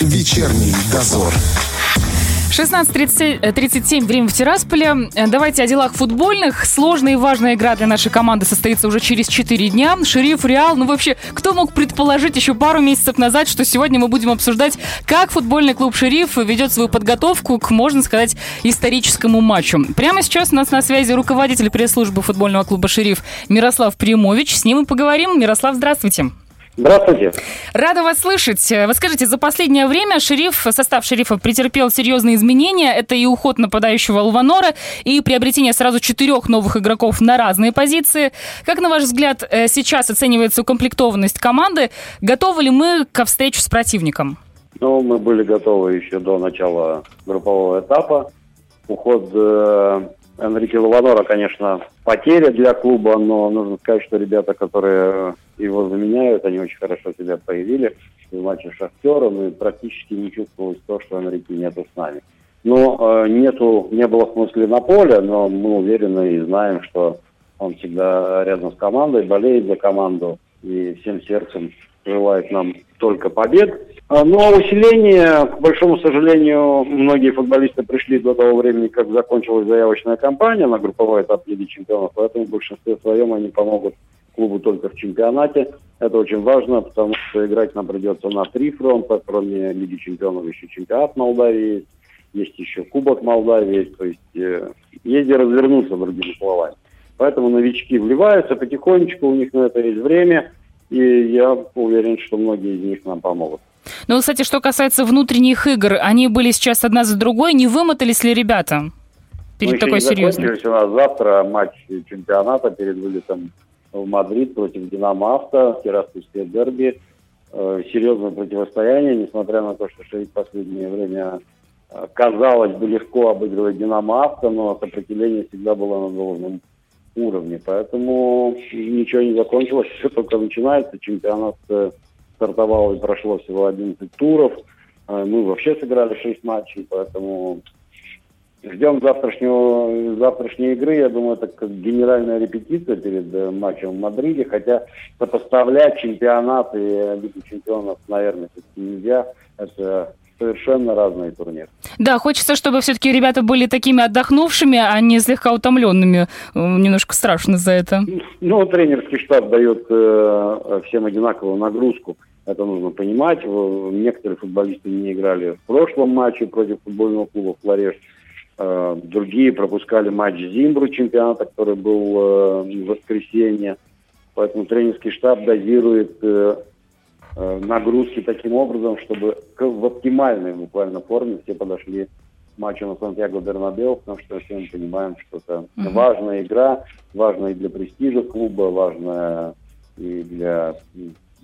Вечерний дозор. 16.37, время в Тирасполе. Э, давайте о делах футбольных. Сложная и важная игра для нашей команды состоится уже через 4 дня. Шериф, Реал, ну вообще, кто мог предположить еще пару месяцев назад, что сегодня мы будем обсуждать, как футбольный клуб Шериф ведет свою подготовку к, можно сказать, историческому матчу. Прямо сейчас у нас на связи руководитель пресс-службы футбольного клуба Шериф Мирослав Примович. С ним мы поговорим. Мирослав, здравствуйте. Здравствуйте. Рада вас слышать. Вы скажите, за последнее время шериф, состав шерифа претерпел серьезные изменения. Это и уход нападающего Лванора, и приобретение сразу четырех новых игроков на разные позиции. Как, на ваш взгляд, э, сейчас оценивается укомплектованность команды? Готовы ли мы ко встрече с противником? Ну, мы были готовы еще до начала группового этапа. Уход э, Энрике Лаванора, конечно, потеря для клуба, но нужно сказать, что ребята, которые его заменяют, они очень хорошо себя проявили в матче с Шахтером, и практически не чувствовалось то, что Энрике нету с нами. Но э, нету, не было смысла на поле, но мы уверены и знаем, что он всегда рядом с командой, болеет за команду и всем сердцем желает нам только побед. А, но усиление, к большому сожалению, многие футболисты пришли до того времени, как закончилась заявочная кампания на групповой этап Лиги Чемпионов, поэтому в большинстве своем они помогут клубу только в чемпионате. Это очень важно, потому что играть нам придется на три фронта, кроме Лиги Чемпионов еще чемпионат Молдавии есть, есть еще Кубок Молдавии, то есть э, есть где развернуться, другими словами. Поэтому новички вливаются потихонечку, у них на это есть время, и я уверен, что многие из них нам помогут. Ну, кстати, что касается внутренних игр, они были сейчас одна за другой. Не вымотались ли ребята перед Мы такой серьезной? У нас завтра матч чемпионата перед вылетом в Мадрид против Динамо Авто, Тираспольское дерби. Э, серьезное противостояние, несмотря на то, что Шериф в последнее время э, казалось бы легко обыгрывать Динамо Авто, но сопротивление всегда было на должном уровне. Поэтому ничего не закончилось, все только начинается. Чемпионат э, стартовал и прошло всего 11 туров. Мы вообще сыграли 6 матчей, поэтому ждем завтрашнего, завтрашней игры. Я думаю, это как генеральная репетиция перед э, матчем в Мадриде. Хотя сопоставлять чемпионат и Лигу чемпионов, наверное, все-таки нельзя. Это совершенно разные турниры. Да, хочется, чтобы все-таки ребята были такими отдохнувшими, а не слегка утомленными. Немножко страшно за это. Ну, тренерский штаб дает э, всем одинаковую нагрузку. Это нужно понимать. Некоторые футболисты не играли в прошлом матче против футбольного клуба «Флореш». Э, другие пропускали матч Зимбру чемпионата, который был э, в воскресенье. Поэтому тренерский штаб дозирует э, нагрузки таким образом, чтобы в оптимальной буквально форме все подошли к матчу на Сантьяго Бернабео, потому что все мы понимаем, что это uh-huh. важная игра, важная и для престижа клуба, важная и для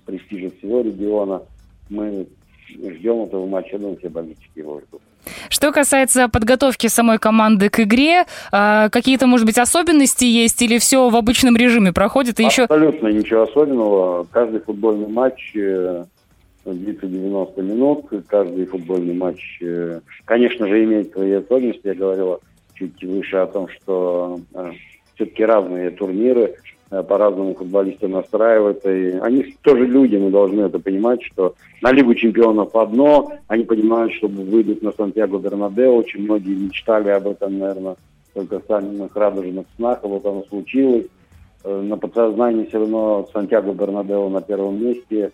престижа всего региона. Мы ждем этого матча, думаю, все болельщики его ждут. Что касается подготовки самой команды к игре, а, какие-то, может быть, особенности есть или все в обычном режиме проходит? И Абсолютно ничего особенного. Каждый футбольный матч э, длится 90 минут. Каждый футбольный матч, э, конечно же, имеет свои особенности. Я говорила чуть выше о том, что э, все-таки разные турниры, по-разному футболисты настраиваются. И они тоже люди, мы должны это понимать, что на Лигу чемпионов одно, они понимают, что выйдут на Сантьяго Бернадео, очень многие мечтали об этом, наверное, только в самых радужных снах, а вот оно случилось. Э, на подсознании все равно Сантьяго Бернадео на первом месте.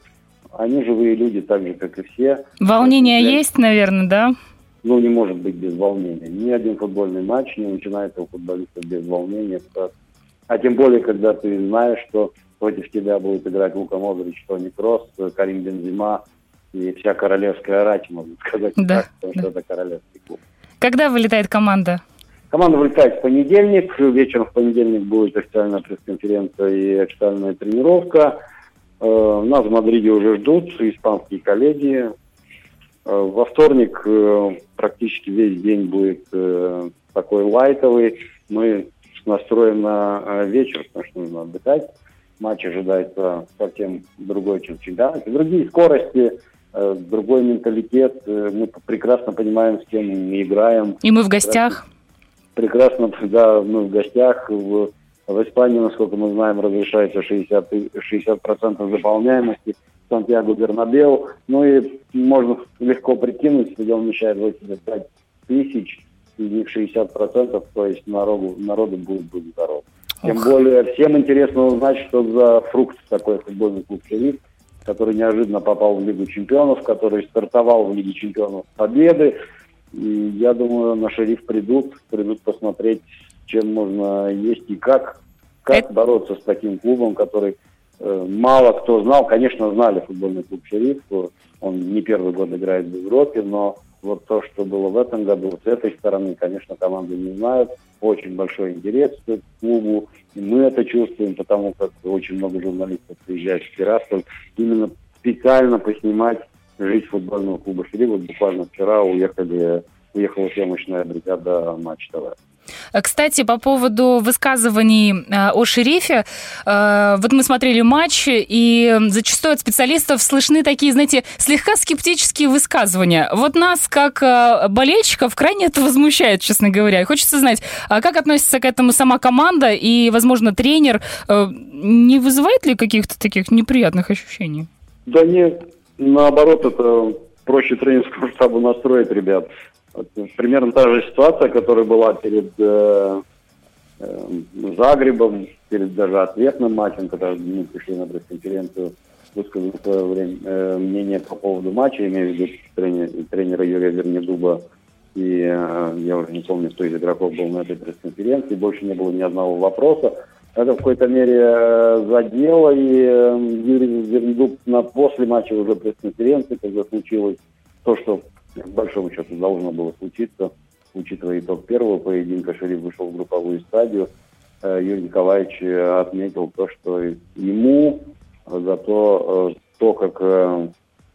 Они живые люди, так же, как и все. Волнение Поэтому, есть, наверное, да? Ну, не может быть без волнения. Ни один футбольный матч не начинается у футболистов без волнения. А тем более, когда ты знаешь, что против тебя будет играть Лука Модрич, Тони Кросс, Карим Бензима и вся королевская рать, можно сказать да, так, потому да. что это королевский клуб. Когда вылетает команда? Команда вылетает в понедельник. Вечером в понедельник будет официальная пресс-конференция и официальная тренировка. Э, нас в Мадриде уже ждут испанские коллеги. Э, во вторник э, практически весь день будет такой лайтовый. Мы настроен на э, вечер, потому что нужно отдыхать. Матч ожидается совсем другой, чем всегда. Другие скорости, э, другой менталитет. Э, мы прекрасно понимаем, с кем мы играем. И мы в гостях. Прекрасно, да, мы в гостях. В, в Испании, насколько мы знаем, разрешается 60%, 60 заполняемости. Сантьяго Бернабеу. Ну и можно легко прикинуть, стадион вмещает 85 тысяч, из них 60%, то есть народу, народу будет, будет здоров. Тем Ох. более всем интересно узнать, что за фрукт такой футбольный клуб «Шериф», который неожиданно попал в Лигу чемпионов, который стартовал в Лиге чемпионов победы. И я думаю, на «Шериф» придут, придут посмотреть, чем можно есть и как, как Это... бороться с таким клубом, который э, мало кто знал. Конечно, знали футбольный клуб «Шериф», он не первый год играет в Европе, но вот то, что было в этом году, с этой стороны, конечно, команды не знают. Очень большой интерес к клубу. И мы это чувствуем, потому как очень много журналистов приезжает в Тирасполь именно специально поснимать жизнь футбольного клуба «Шри». Вот буквально вчера уехали, уехала съемочная бригада «Матч ТВ». Кстати, по поводу высказываний э, о шерифе, э, вот мы смотрели матч, и зачастую от специалистов слышны такие, знаете, слегка скептические высказывания. Вот нас, как э, болельщиков, крайне это возмущает, честно говоря. И хочется знать, а как относится к этому сама команда и, возможно, тренер? Не вызывает ли каких-то таких неприятных ощущений? Да нет, наоборот, это проще тренерскому штабу настроить ребят. Примерно та же ситуация, которая была перед э, э, Загребом, перед даже ответным матчем, когда мы пришли на пресс-конференцию, высказал свое время, э, мнение по поводу матча, имею в виду тренер, тренера Юрия Вернедуба, и э, я уже не помню, кто из игроков был на этой пресс-конференции, больше не было ни одного вопроса. Это в какой-то мере э, задело, и э, Юрий Вернедуб на после матча уже пресс-конференции, когда случилось то, что к большому счету должно было случиться, учитывая итог первого поединка, Шериф вышел в групповую стадию. Э, Юрий Николаевич э, отметил то, что ему за то, э, то как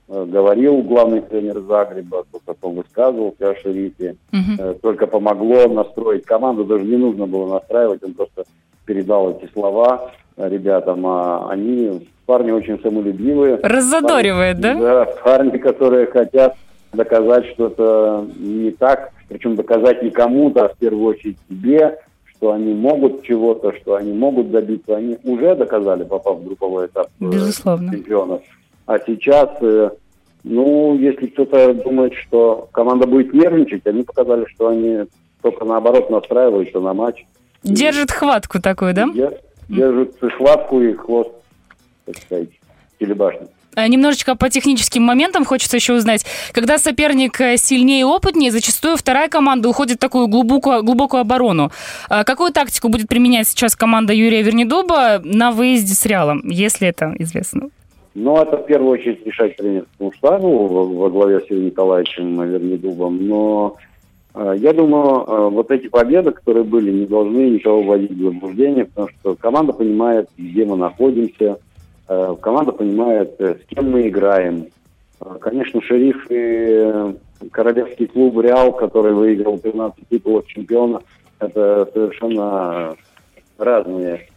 говорил главный тренер Загреба, то, как он высказывался о Шерифе, угу. только помогло настроить команду, даже не нужно было настраивать, он просто передал эти слова ребятам, а они парни очень самолюбивые. Раззадоривает, парни, да? Да, парни, которые хотят доказать что-то не так, причем доказать не кому-то, а в первую очередь себе, что они могут чего-то, что они могут добиться. Они уже доказали, попав в групповой этап э, Безусловно. чемпионов. А сейчас, э, ну, если кто-то думает, что команда будет нервничать, они показали, что они только наоборот настраиваются на матч. Держит хватку такую, да? Держит хватку и хвост, так сказать, телебашни. Э, немножечко по техническим моментам хочется еще узнать. Когда соперник э, сильнее и опытнее, зачастую вторая команда уходит в такую глубокую, глубокую оборону. Э, какую тактику будет применять сейчас команда Юрия Вернедуба на выезде с Реалом, если это известно? Ну, это в первую очередь решать тренерскому штабу во, во главе с Юрием Николаевичем Вернедубом. Но я думаю, вот эти победы, которые были, не должны никого вводить в заблуждение, потому что команда понимает, где мы находимся, команда понимает, э, с кем мы играем. Э, конечно, шериф и королевский клуб «Реал», который выиграл 15 титулов чемпиона, это совершенно разные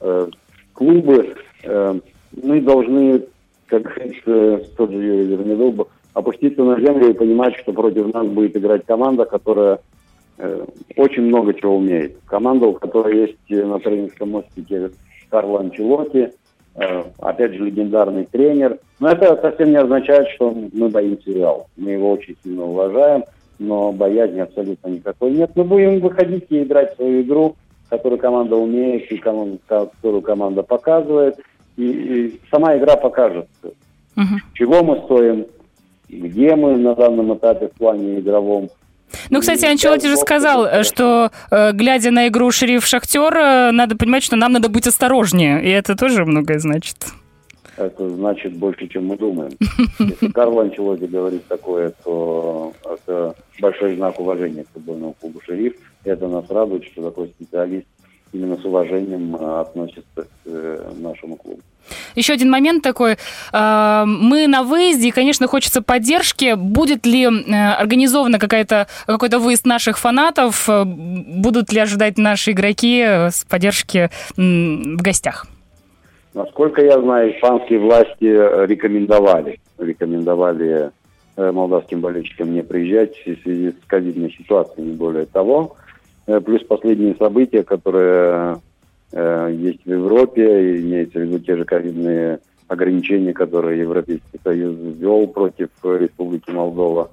клубы. Мы должны, как говорится тот же Юрий Вернедуб, опуститься на землю и понимать, что против нас будет играть команда, которая очень много чего умеет. Команда, у которой есть на тренерском мостике Карло Анчелотти, Э, опять же, легендарный тренер. Но это совсем не означает, что мы боимся Реал. Мы его очень сильно уважаем, но боязни абсолютно никакой нет. Мы будем выходить и играть свою игру, которую команда умеет и которую команда показывает. И, и сама игра покажет, угу. чего мы стоим, где мы на данном этапе в плане игровом. Ну, кстати, Анчелоти же сказал, что, э, глядя на игру Шериф Шахтер, э, надо понимать, что нам надо быть осторожнее. И это тоже многое значит. Это значит больше, чем мы думаем. Если Карл Анчелоти говорит такое, то это большой знак уважения к футбольному клубу «Шериф». Это нас радует, что такой специалист именно с уважением относится к нашему клубу. Еще один момент такой. А, мы на выезде, и, конечно, хочется поддержки. Будет ли э, организована какая-то, какой-то выезд наших фанатов? Будут ли ожидать наши игроки с поддержки в гостях? Насколько я знаю, испанские власти рекомендовали, рекомендовали э, молдавским болельщикам не приезжать в связи с ковидной ситуацией, не более того. Э, плюс последние события, которые Э, есть в Европе, имеется в виду те же ковидные ограничения, которые Европейский Союз ввел против Республики Молдова.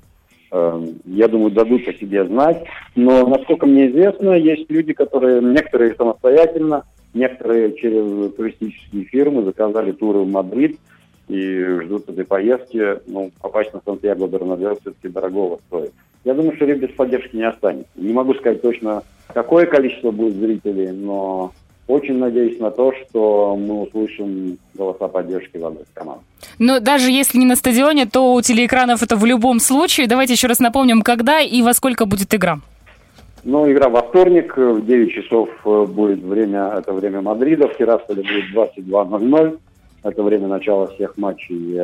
Эм, я думаю, дадут о себе знать. Но, насколько мне известно, есть люди, которые, некоторые самостоятельно, некоторые через туристические фирмы заказали туры в Мадрид и ждут этой поездки. Ну, попасть на Сантьяго Бернадер все-таки дорогого стоит. Я думаю, что без поддержки не останется. Не могу сказать точно, какое количество будет зрителей, но очень надеюсь на то, что мы услышим голоса поддержки в адрес команды. Но даже если не на стадионе, то у телеэкранов это в любом случае. Давайте еще раз напомним, когда и во сколько будет игра. Ну, игра во вторник, в 9 часов э, будет время, это время Мадрида, в Тирасполе будет 22.00, это время начала всех матчей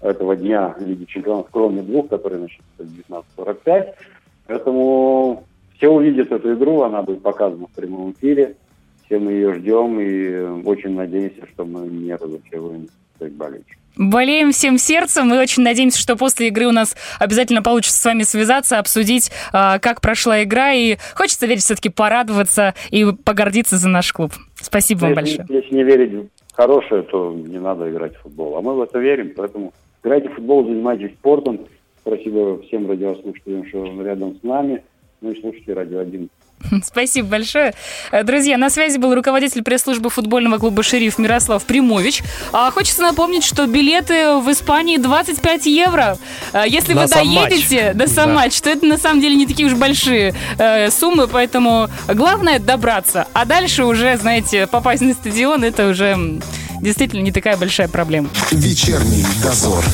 этого дня Лиги Чемпионов, кроме двух, которые начнутся в 19.45. Поэтому все увидят эту игру, она будет показана в прямом эфире. Все мы ее ждем и очень надеемся, что мы не разочаруем своих болельщиков. Болеем всем сердцем. Мы очень надеемся, что после игры у нас обязательно получится с вами связаться, обсудить, а, как прошла игра. И хочется верить, все-таки порадоваться и погордиться за наш клуб. Спасибо вам если, большое. Если не верить в хорошее, то не надо играть в футбол. А мы в это верим, поэтому играйте в футбол, занимайтесь спортом. Спасибо всем радиослушателям, что рядом с нами. Ну и слушайте Радио 1. Спасибо большое. Э, друзья, на связи был руководитель пресс-службы футбольного клуба «Шериф» Мирослав Примович. А хочется напомнить, что билеты в Испании 25 евро. А если на вы доедете до сам да. матч, то это на самом деле не такие уж большие э, суммы, поэтому главное добраться. А дальше уже, знаете, попасть на стадион, это уже действительно не такая большая проблема. Вечерний дозор.